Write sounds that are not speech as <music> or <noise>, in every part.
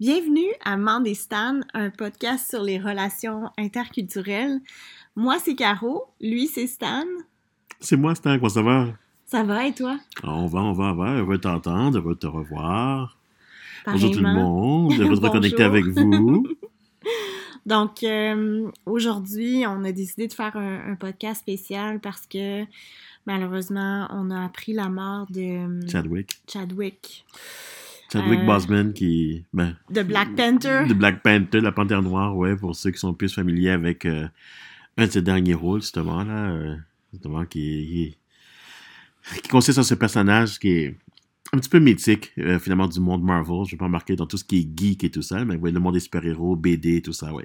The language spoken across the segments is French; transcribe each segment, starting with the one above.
Bienvenue à Mandestan, un podcast sur les relations interculturelles. Moi, c'est Caro, lui, c'est Stan. C'est moi, Stan, comment ça va? Ça va et toi? On va, on va, on va. Heureux de t'entendre, heureux de te revoir. Bonjour tout le monde, heureux de <laughs> reconnecter avec vous. <laughs> Donc, euh, aujourd'hui, on a décidé de faire un, podcast spécial parce que malheureusement, on a appris la mort de Chadwick. Chadwick. Chadwick Euh, Boseman qui... Ben, De Black Panther. de Black Panther, la Panthère Noire, ouais, pour ceux qui sont plus familiers avec euh, un de ses derniers rôles, justement, là, euh, justement, qui, qui, qui consiste en ce personnage qui est un petit peu mythique, euh, finalement, du monde Marvel. Je vais pas embarquer dans tout ce qui est geek et tout ça, mais ouais, le monde des super-héros, BD, tout ça, ouais.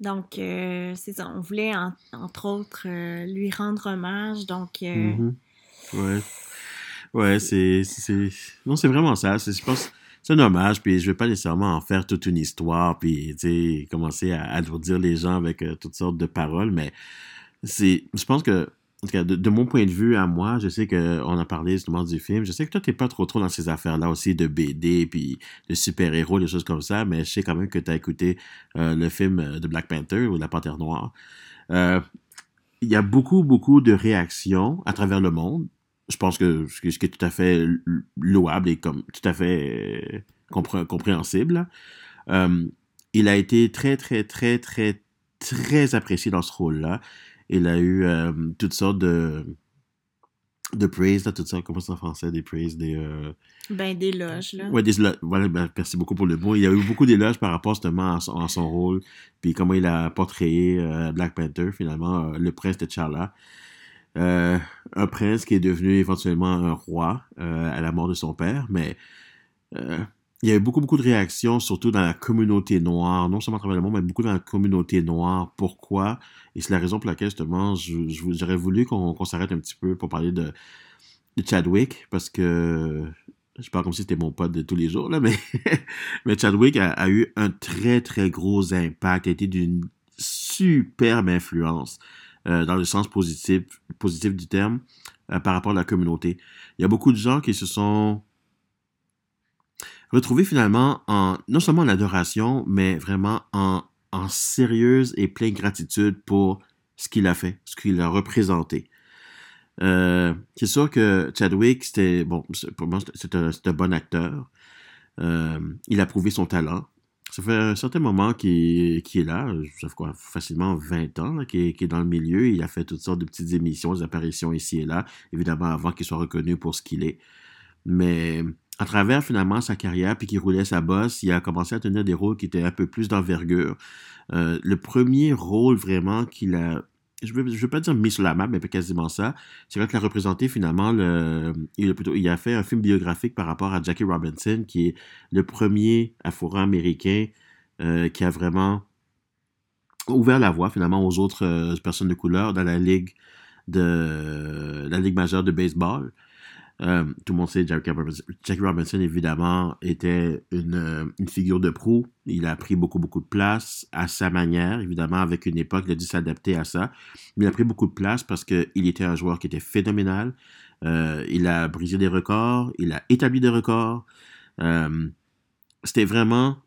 Donc, c'est ça. On voulait, en- entre autres, lui rendre hommage. Donc, Mhm. Ouais. Ouais, c'est. Non, c'est vraiment ça. C'est- Je pense. C'est un hommage, puis je vais pas nécessairement en faire toute une histoire, puis commencer à alourdir les gens avec euh, toutes sortes de paroles, mais c'est. Je pense que. De, mon point de vue à moi, je sais qu'on a parlé justement du film. Je sais que toi, t'es pas trop trop dans ces affaires-là aussi de BD, puis de super-héros, des choses comme ça, mais je sais quand même que tu as écouté euh, le film de Black Panther ou la Panthère Noire. Euh, il y a beaucoup, beaucoup de réactions à travers le monde. Je pense que ce qui est tout à fait louable et comme tout à fait euh, compré- compréhensible. Euh, il a été très, très, très, très, très apprécié dans ce rôle-là. Il a eu euh, toutes sortes de de praise, là, toutes sortes, comment c'est en français, des praise, des... euh, ben, des loges, là. Ouais, des élo- voilà, ben, merci beaucoup pour le mot. Il y a eu beaucoup d'éloges par rapport justement à son, à son rôle, puis comment il a portrayé euh, Black Panther, finalement, euh, le prince T'Challa. Euh, un prince qui est devenu éventuellement un roi euh, à la mort de son père, mais euh, il y a eu beaucoup, beaucoup de réactions, surtout dans la communauté noire, non seulement à travers le monde, mais beaucoup dans la communauté noire. Pourquoi? Et c'est la raison pour laquelle, justement, j'aurais voulu qu'on s'arrête un petit peu pour parler de, Chadwick, parce que je parle comme si c'était mon pote de tous les jours, là, mais, <laughs> Chadwick a eu un très, très gros impact, a été d'une superbe influence euh, dans le sens positif, du terme euh, par rapport à la communauté. Il y a beaucoup de gens qui se sont retrouvés finalement en, non seulement en adoration, mais vraiment en, en sérieuse et pleine gratitude pour ce qu'il a fait, ce qu'il a représenté. Euh, c'est sûr que Chadwick, c'était bon, pour moi, c'est un, bon acteur. Il a prouvé son talent. Ça fait un certain moment qu'il est là, ça fait quoi, facilement 20 ans là, qu'il est, qu'il est dans le milieu. Il a fait toutes sortes de petites émissions, des apparitions ici et là, évidemment avant qu'il soit reconnu pour ce qu'il est. Mais à travers finalement sa carrière, puis qu'il roulait sa bosse, il a commencé à tenir des rôles qui étaient un peu plus d'envergure. Euh, le premier rôle vraiment qu'il a je ne veux, pas dire mis sur la map, mais quasiment ça. C'est quand il a représenté finalement le. Il a, plutôt, il a fait un film biographique par rapport à Jackie Robinson, qui est le premier afro-américain euh, qui a vraiment ouvert la voie finalement aux autres euh, personnes de couleur dans la ligue de la ligue majeure de baseball. Euh, tout le monde sait Jackie Robinson, Robinson, évidemment, était une, euh, une figure de proue. Il a pris beaucoup, beaucoup de place à sa manière, évidemment, avec une époque, il a dû s'adapter à ça. Mais il a pris beaucoup de place parce qu'il était un joueur qui était phénoménal. Euh, il a brisé des records, il a établi des records. C'était vraiment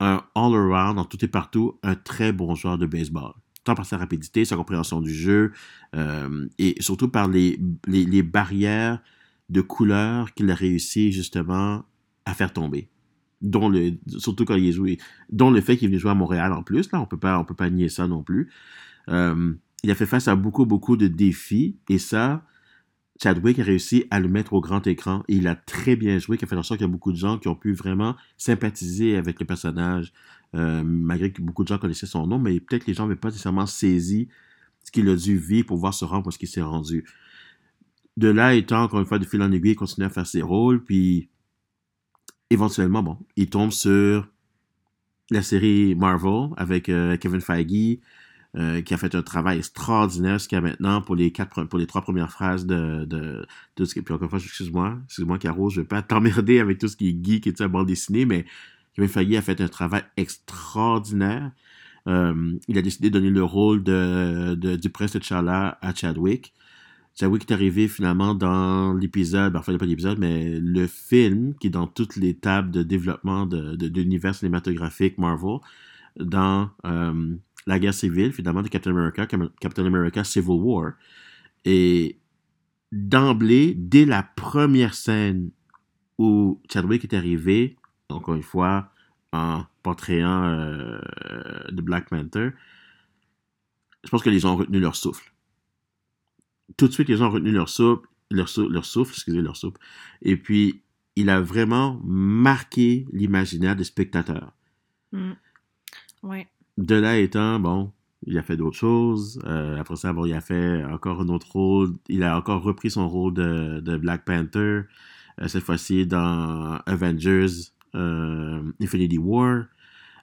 un all-around, en tout et partout, un très bon joueur de baseball. Tant par sa rapidité, sa compréhension du jeu, et surtout par les, les, les barrières de couleurs qu'il a réussi justement à faire tomber. Dont le, surtout quand il est joué, dont le fait qu'il est venu jouer à Montréal en plus, là, on peut pas, on peut pas nier ça non plus. Euh, il a fait face à beaucoup, beaucoup de défis, et ça, Chadwick a réussi à le mettre au grand écran, et il a très bien joué, qui a fait en sorte qu'il y a beaucoup de gens qui ont pu vraiment sympathiser avec le personnage, euh, malgré que beaucoup de gens connaissaient son nom, mais peut-être les gens n'avaient pas nécessairement saisi ce qu'il a dû vivre pour pouvoir se rendre où ce qu'il s'est rendu de là étant, encore une fois, de fil en aiguille, il continue à faire ses rôles, puis éventuellement, bon, il tombe sur la série Marvel avec euh, Kevin Feige, euh, qui a fait un travail extraordinaire jusqu'à maintenant pour les quatre, pour les trois premières phrases de, de, de ce qui, puis encore une fois, excuse-moi, excuse-moi, Caro, je vais pas <laughs> t'emmerder avec tout ce qui est geek et tout ça, bande dessinée, mais Kevin Feige a fait un travail extraordinaire. Euh, il a décidé de donner le rôle de, de du prince T'Challa à Chadwick. Chadwick est arrivé finalement dans l'épisode, ben, enfin pas l'épisode, mais le film qui est dans toutes les tables de développement de, d'univers cinématographique Marvel, dans euh, la guerre civile finalement de Captain America, Captain America Civil War. Et d'emblée, dès la première scène où Chadwick est arrivé, encore une fois, en portrayant euh, de Black Panther, je pense que les gens ont retenu leur souffle. Tout de suite, les gens ont retenu leur souffle, leur, leur souffle, excusez, leur souffle. Et puis, il a vraiment marqué l'imaginaire des spectateurs. Mm. Ouais. De là étant, bon, il a fait d'autres choses. Euh, après ça, bon, il a fait encore un autre rôle. Il a encore repris son rôle de, de Black Panther. Euh, cette fois-ci dans Avengers euh, Infinity War.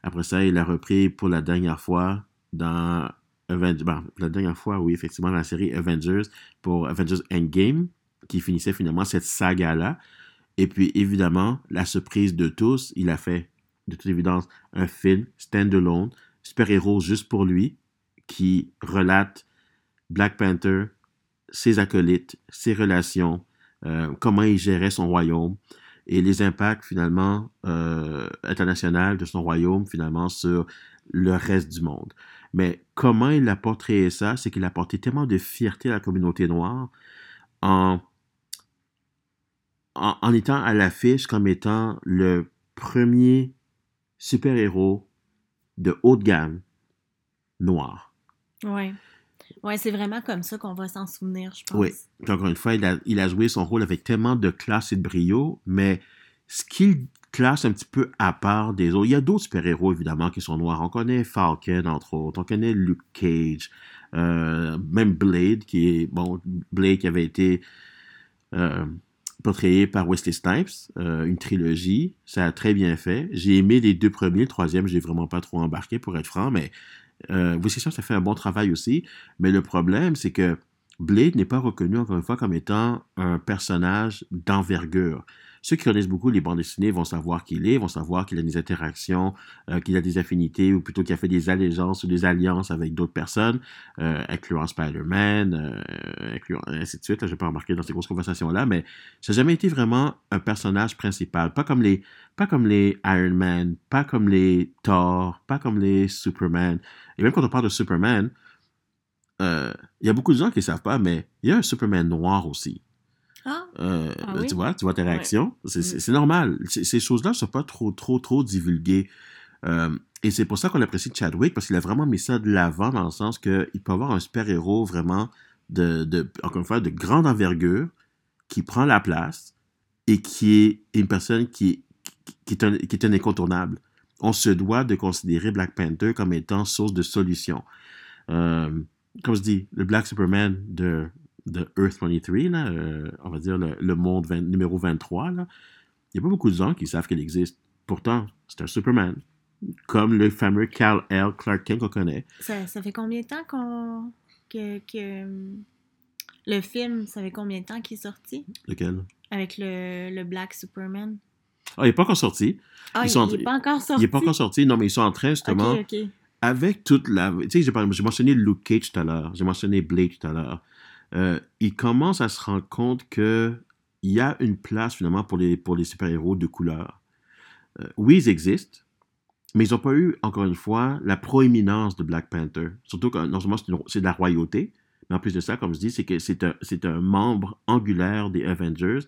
Après ça, il a repris pour la dernière fois dans Avengers. Ben, la dernière fois, oui, effectivement, la série Avengers pour Avengers Endgame, qui finissait finalement cette saga-là. Et puis, évidemment, la surprise de tous, il a fait, de toute évidence, un film stand-alone, super-héros juste pour lui, qui relate Black Panther, ses acolytes, ses relations, euh, comment il gérait son royaume et les impacts finalement euh, internationaux de son royaume finalement sur le reste du monde. Mais comment il a portrayé ça, c'est qu'il a porté tellement de fierté à la communauté noire en, en, en étant à l'affiche comme étant le premier super-héros de haute gamme noir. Oui. Ouais, c'est vraiment comme ça qu'on va s'en souvenir, je pense. Oui. Encore une fois, il a, il a, joué son rôle avec tellement de classe et de brio, mais ce qu'il classe un petit peu à part des autres, il y a d'autres super-héros, évidemment, qui sont noirs. On connaît Falcon, entre autres. On connaît Luke Cage. Euh, même Blade, qui est, bon, Blade avait été euh, portrayé par Wesley Snipes, euh, une trilogie. Ça a très bien fait. J'ai aimé les deux premiers. Le troisième, j'ai vraiment pas trop embarqué, pour être franc, mais euh, ça, ça fait un bon travail aussi. Mais le problème, c'est que Blade n'est pas reconnu, encore une fois, comme étant un personnage d'envergure. Ceux qui connaissent beaucoup les bandes dessinées vont savoir qui il est, vont savoir qu'il a des interactions, euh, qu'il a des affinités, ou plutôt qu'il a fait des allégeances ou des alliances avec d'autres personnes, euh, incluant Spider-Man, euh, incluant ainsi de suite. je ne vais pas remarquer dans ces grosses conversations-là, mais ça n'a jamais été vraiment un personnage principal. Pas comme les, pas comme les Iron Man, pas comme les Thor, pas comme les Superman. Et même quand on parle de Superman, euh, il y a beaucoup de gens qui ne savent pas, mais il y a un Superman noir aussi. Ah. Euh, Ah oui? Tu vois, tu vois tes réactions? C'est- Mm. C'est normal. Ces- choses-là ne sont pas trop, trop, trop divulguées. Euh, et c'est pour ça qu'on apprécie Chadwick, parce qu'il a vraiment mis ça de l'avant dans le sens qu'il peut avoir un super-héros vraiment de, de, encore une fois, de grande envergure, qui prend la place et qui est une personne qui, qui, qui est, un, qui est un incontournable. On se doit de considérer Black Panther comme étant source de solution. Euh, comme je dis, le Black Superman de, de Earth 23, là, euh, on va dire le, le monde 20 numéro 23, là, il n'y a pas beaucoup de gens qui savent qu'il existe. Pourtant, c'est un Superman. Comme le fameux Cal L. Clark Kent qu'on connaît. Ça, ça fait combien de temps qu'on que, que le film, ça fait combien de temps qu'il est sorti? Lequel? Avec le, le Black Superman? Ah, il n'est pas encore sorti. Ah, Ils il, sont- il est pas encore sorti. Il n'est pas encore sorti. Non, mais ils sont en train, justement, avec toute la. Tu sais, j'ai mentionné Luke Cage tout à l'heure, j'ai mentionné Blade tout à l'heure. Euh, il commence à se rendre compte que il y a une place finalement pour les, pour les super-héros de couleur. Euh, oui, ils existent, mais ils n'ont pas eu, encore une fois, la proéminence de Black Panther. Surtout que non seulement c'est de la royauté, mais en plus de ça, comme je dis, c'est que c'est un, un membre angulaire des Avengers,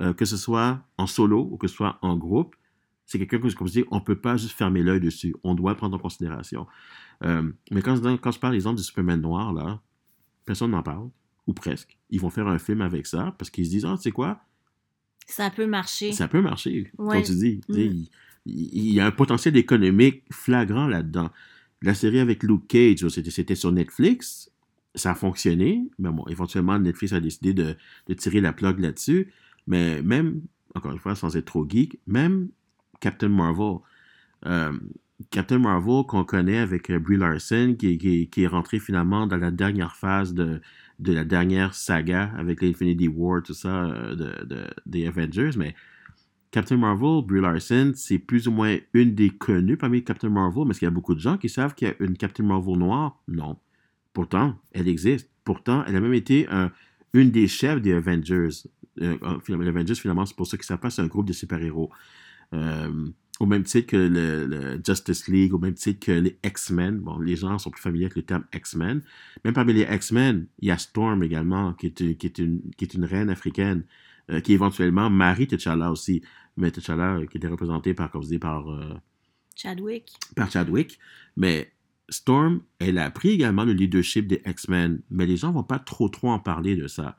euh, que ce soit en solo ou que ce soit en groupe. C'est quelqu'un que, comme je dis, on ne peut pas juste fermer l'œil dessus. On doit le prendre en considération. Euh, mais quand, quand je parle, exemple, du Superman noir, là, personne n'en parle, ou presque. Ils vont faire un film avec ça parce qu'ils se disent, ah, tu sais quoi, Ça peut marcher. ça peut marcher, Ouais. comme tu dis. Mm. Il, y a un potentiel économique flagrant là-dedans. La série avec Luke Cage, c'était sur Netflix, ça a fonctionné, mais bon, éventuellement, Netflix a décidé de, de tirer la plug là-dessus. Mais même, encore une fois, sans être trop geek, même Captain Marvel, euh, Captain Marvel qu'on connaît avec euh, Brie Larson, qui, qui- qui est rentré finalement dans la dernière phase de, de la dernière saga avec l'Infinity War, tout ça, euh, de, de- des Avengers, mais Captain Marvel, Brie Larson, c'est plus ou moins une des connues parmi Captain Marvel, mais est-ce qu'il y a beaucoup de gens qui savent qu'il y a une Captain Marvel noire? Non. Pourtant, elle existe. Pourtant, elle a même été un- une des chefs des Avengers. Euh, les Avengers, finalement, c'est pour ça qu'ils savent pas, c'est un groupe de super-héros. Euh, au même titre que le, Justice League, au même titre que les X-Men. Bon, les gens sont plus familiers avec le terme X-Men. Même parmi les X-Men, il y a Storm également, qui est, qui est, une, qui est une reine africaine, euh, qui éventuellement marie T'Challa aussi. Mais T'Challa, qui était représenté par, comme je dis, par... Chadwick. Par Chadwick. Mais Storm, elle a pris également le leadership des X-Men, mais les gens vont pas trop trop en parler de ça.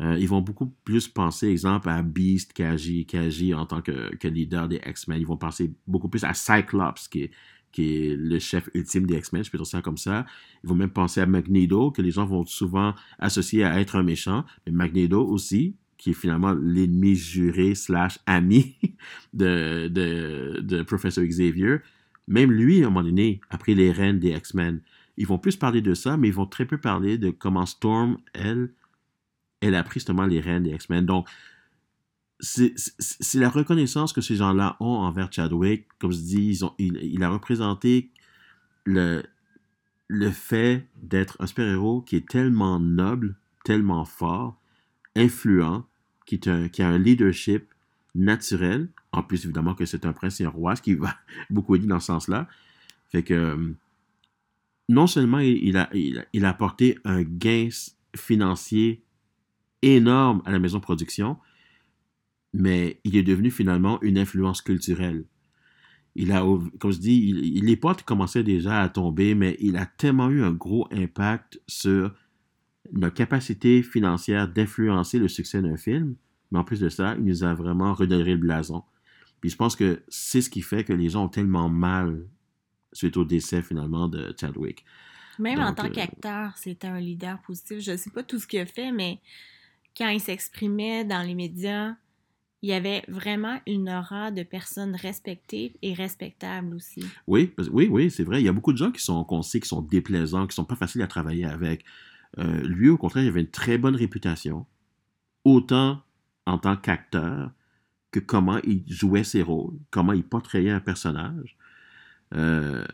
Euh, ils vont beaucoup plus penser, exemple, à Beast qui agit, en tant que, leader des X-Men. Ils vont penser beaucoup plus à Cyclops, qui est, qui est le chef ultime des X-Men, je peux dire ça comme ça. Ils vont même penser à Magneto, que les gens vont souvent associer à être un méchant. Mais Magneto aussi, qui est finalement l'ennemi juré slash ami <laughs> de, de, de Professor Xavier. Même lui, à un moment donné, a pris les rênes des X-Men. Ils vont plus parler de ça, mais ils vont très peu parler de comment Storm, elle, elle a pris justement les rênes des X-Men. Donc, c'est la reconnaissance que ces gens-là ont envers Chadwick. Comme je dis, il, a représenté le, le fait d'être un super-héros qui est tellement noble, tellement fort, influent, qui, qui a un leadership naturel. En plus, évidemment, que c'est un prince et un roi, ce qui va <laughs> beaucoup aider dans ce sens-là. Fait que non seulement il, a, il a apporté un gain financier énorme à la maison de production, mais il est devenu finalement une influence culturelle. Il a, comme je dis, les potes commençaient déjà à tomber, mais il a tellement eu un gros impact sur notre capacité financière d'influencer le succès d'un film. Mais en plus de ça, il nous a vraiment redonné le blason. Puis je pense que c'est ce qui fait que les gens ont tellement mal suite au décès finalement de Chadwick. Même en tant euh, qu'acteur, c'était un leader positif. Je ne sais pas tout ce qu'il a fait, mais quand il s'exprimait dans les médias, il y avait vraiment une aura de personnes respectées et respectables aussi. Oui, oui, oui, c'est vrai. Il y a beaucoup de gens qui sont, qu'on sait, qui sont déplaisants, qui sont pas faciles à travailler avec. Euh, lui, au contraire, il avait une très bonne réputation, autant en tant qu'acteur que comment il jouait ses rôles, comment il portrayait un personnage. Euh,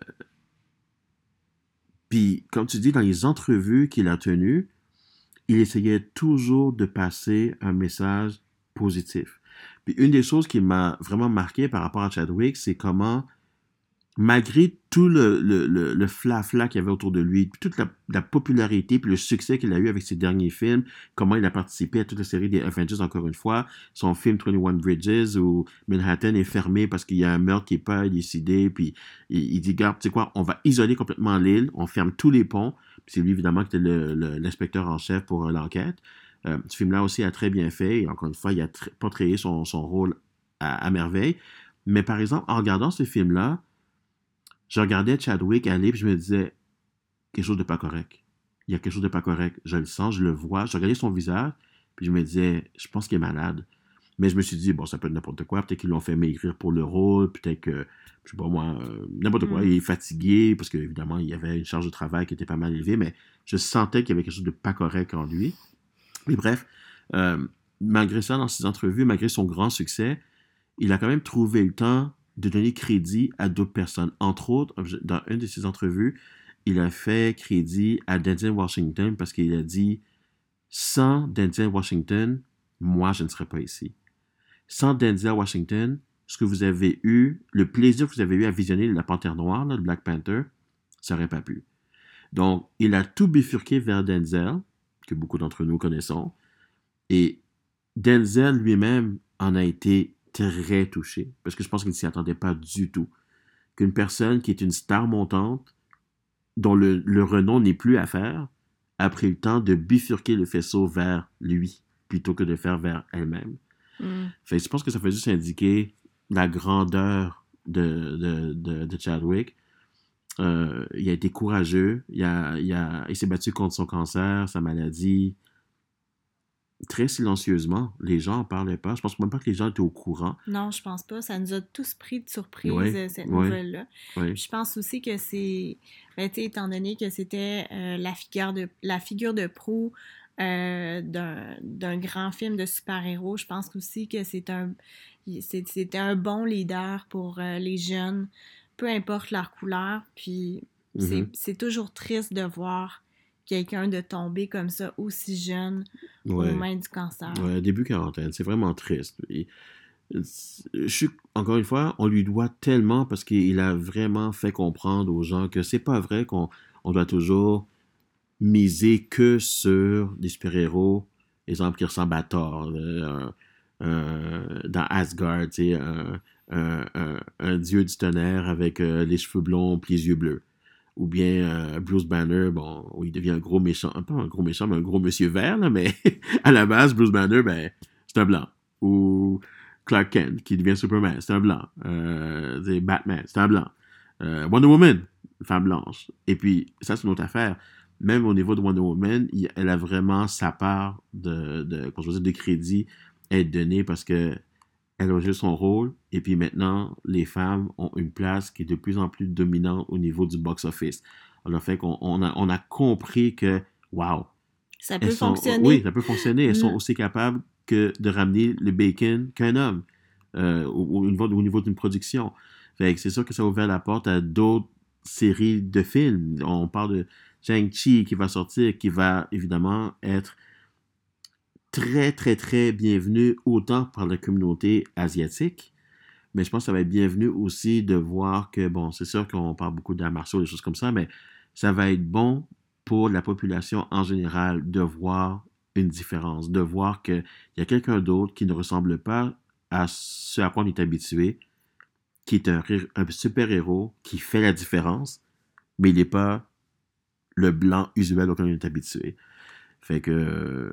puis, comme tu dis, dans les entrevues qu'il a tenues, il essayait toujours de passer un message positif. Puis une des choses qui m'a vraiment marqué par rapport à Chadwick, c'est comment, malgré tout le, le, le, fla-fla qu'il y avait autour de lui, toute la, popularité, puis le succès qu'il a eu avec ses derniers films, comment il a participé à toute la série des Avengers, encore une fois, son film 21 Bridges, où Manhattan est fermé parce qu'il y a un meurtre qui n'est pas décidé, puis il, dit, garde, tu sais quoi, on va isoler complètement l'île, on ferme tous les ponts, c'est lui, évidemment, qui était l'inspecteur en chef pour euh, l'enquête. Euh, ce film-là aussi a très bien fait. Et encore une fois, il a portrayé son, son rôle à, merveille. Mais par exemple, en regardant ce film-là, je regardais Chadwick aller et je me disais quelque chose de pas correct. Il y a quelque chose de pas correct. Je le sens, je le vois. Je regardais son visage, puis je me disais, je pense qu'il est malade. Mais je me suis dit, bon, ça peut être n'importe quoi. Peut-être qu'ils l'ont fait maigrir pour le rôle. Peut-être que, je sais pas moi, euh, n'importe quoi. Mm. Il est fatigué parce qu'évidemment, il y avait une charge de travail qui était pas mal élevée. Mais je sentais qu'il y avait quelque chose de pas correct en lui. Mais bref, euh, malgré ça, dans ses entrevues, malgré son grand succès, il a quand même trouvé le temps de donner crédit à d'autres personnes. Entre autres, dans une de ses entrevues, il a fait crédit à Denzel Washington parce qu'il a dit sans Denzel Washington, moi, je ne serais pas ici sans Denzel Washington, ce que vous avez eu, le plaisir que vous avez eu à visionner La Panthère Noire, le Black Panther, ça n'aurait pas pu. Donc, il a tout bifurqué vers Denzel, que beaucoup d'entre nous connaissons, et Denzel lui-même en a été très touché, parce que je pense qu'il ne s'y attendait pas du tout. Qu'une personne qui est une star montante, dont le, le renom n'est plus à faire, a pris le temps de bifurquer le faisceau vers lui, plutôt que de faire vers elle-même. Mm. je pense que ça fait juste indiquer la grandeur de, de, Chadwick. Euh, il a été courageux. Il, a, il, a, il s'est battu contre son cancer, sa maladie, très silencieusement. Les gens n'en parlaient pas. Je pense même pas que les gens étaient au courant. Non, je pense pas. Ça nous a tous pris de surprise, euh, cette nouvelle-là. Je pense aussi que c'est, ben, étant donné que c'était euh, la, figure de, la figure de proue euh, d'un grand film de super-héros. Je pense aussi que c'est un, c'était un bon leader pour euh, les jeunes, peu importe leur couleur. Puis mm-hmm. c'est toujours triste de voir quelqu'un de tomber comme ça aussi jeune aux mains du cancer. Ouais, début quarantaine, c'est vraiment triste. je suis, encore une fois, on lui doit tellement parce qu'il a vraiment fait comprendre aux gens que c'est pas vrai qu'on on doit toujours miser que sur des super-héros, exemple qui ressemblent à Thor, dans Asgard, un, un, un, dieu du tonnerre avec euh, les cheveux blonds et les yeux bleus ou bien euh, Bruce Banner, bon, il devient un gros méchant, pas un gros méchant, mais un gros monsieur vert, là, mais <laughs> à la base, Bruce Banner, ben, c'est un blanc. Ou Clark Kent, qui devient Superman, c'est un blanc. Euh, Batman, c'est un blanc. Euh, Wonder Woman, femme blanche. Et puis, ça, c'est une autre affaire. Même au niveau de Wonder Woman, elle a vraiment sa part de, de, de crédit à être donnée parce que elle a joué son rôle, et puis maintenant, les femmes ont une place qui est de plus en plus dominante au niveau du box-office. Alors, fait qu'on on a, on a compris que, wow! Ça peut fonctionner. Oui, ça peut fonctionner. Elles sont mm. aussi capables que de ramener le bacon qu'un homme euh, au, au, niveau d'une production. Fait c'est sûr que ça a ouvert la porte à d'autres séries de films. On parle de Shang-Chi qui va sortir, qui va évidemment être très, très, très bienvenu autant par la communauté asiatique, mais je pense que ça va être bienvenu aussi de voir que, bon, c'est sûr qu'on parle beaucoup d'arts martiaux, des choses comme ça, mais ça va être bon pour la population en général de voir une différence, de voir qu'il y a quelqu'un d'autre qui ne ressemble pas à ce à quoi on est habitué, qui est un, un super-héros, qui fait la différence, mais il n'est pas le blanc usuel auquel on est habitué. Fait que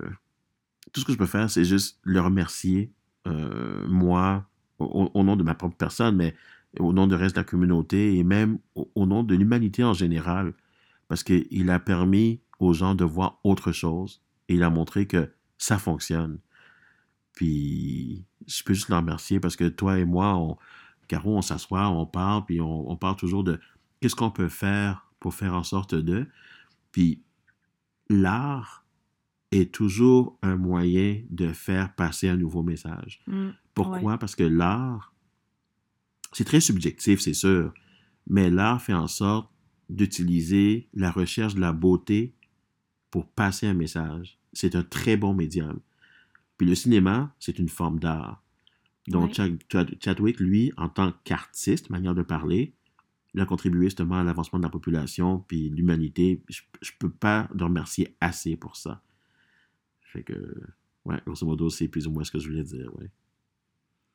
tout ce que je peux faire, c'est juste le remercier, euh, moi, au, nom de ma propre personne, mais au nom du reste de la communauté et même au, nom de l'humanité en général, parce qu'il a permis aux gens de voir autre chose et il a montré que ça fonctionne. Puis, je peux juste le remercier parce que toi et moi, on, Caro, on s'assoit, on parle, puis on, on parle toujours de qu'est-ce qu'on peut faire pour faire en sorte de. Puis, l'art, est toujours un moyen de faire passer un nouveau message. Mm, Pourquoi? Parce que l'art, c'est très subjectif, c'est sûr, mais l'art fait en sorte d'utiliser la recherche de la beauté pour passer un message. C'est un très bon médium. Puis le cinéma, c'est une forme d'art. Donc Chadwick, lui, en tant qu'artiste, manière de parler, il a contribué justement à l'avancement de la population, puis l'humanité. Je ne peux pas le remercier assez pour ça. Fait que, ouais, grosso modo, c'est plus ou moins ce que je voulais dire, ouais.